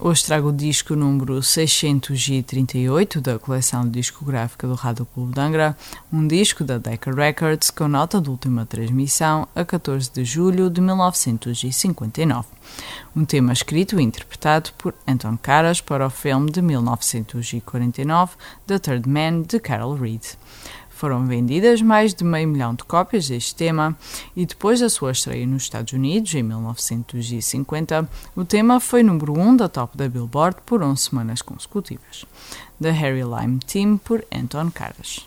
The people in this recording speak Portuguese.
hoje trago o disco número 638 da coleção discográfica do Rádio Clube de Angra, um disco da Decca Records com nota de última transmissão a 14 de julho de 1959. Um tema escrito e interpretado por Anton Karas para o filme de 1949 The Third Man de Carol Reed. Foram vendidas mais de meio milhão de cópias deste tema e depois da sua estreia nos Estados Unidos, em 1950, o tema foi número 1 um da top da Billboard por 11 semanas consecutivas. The Harry Lime Team por Anton Caras.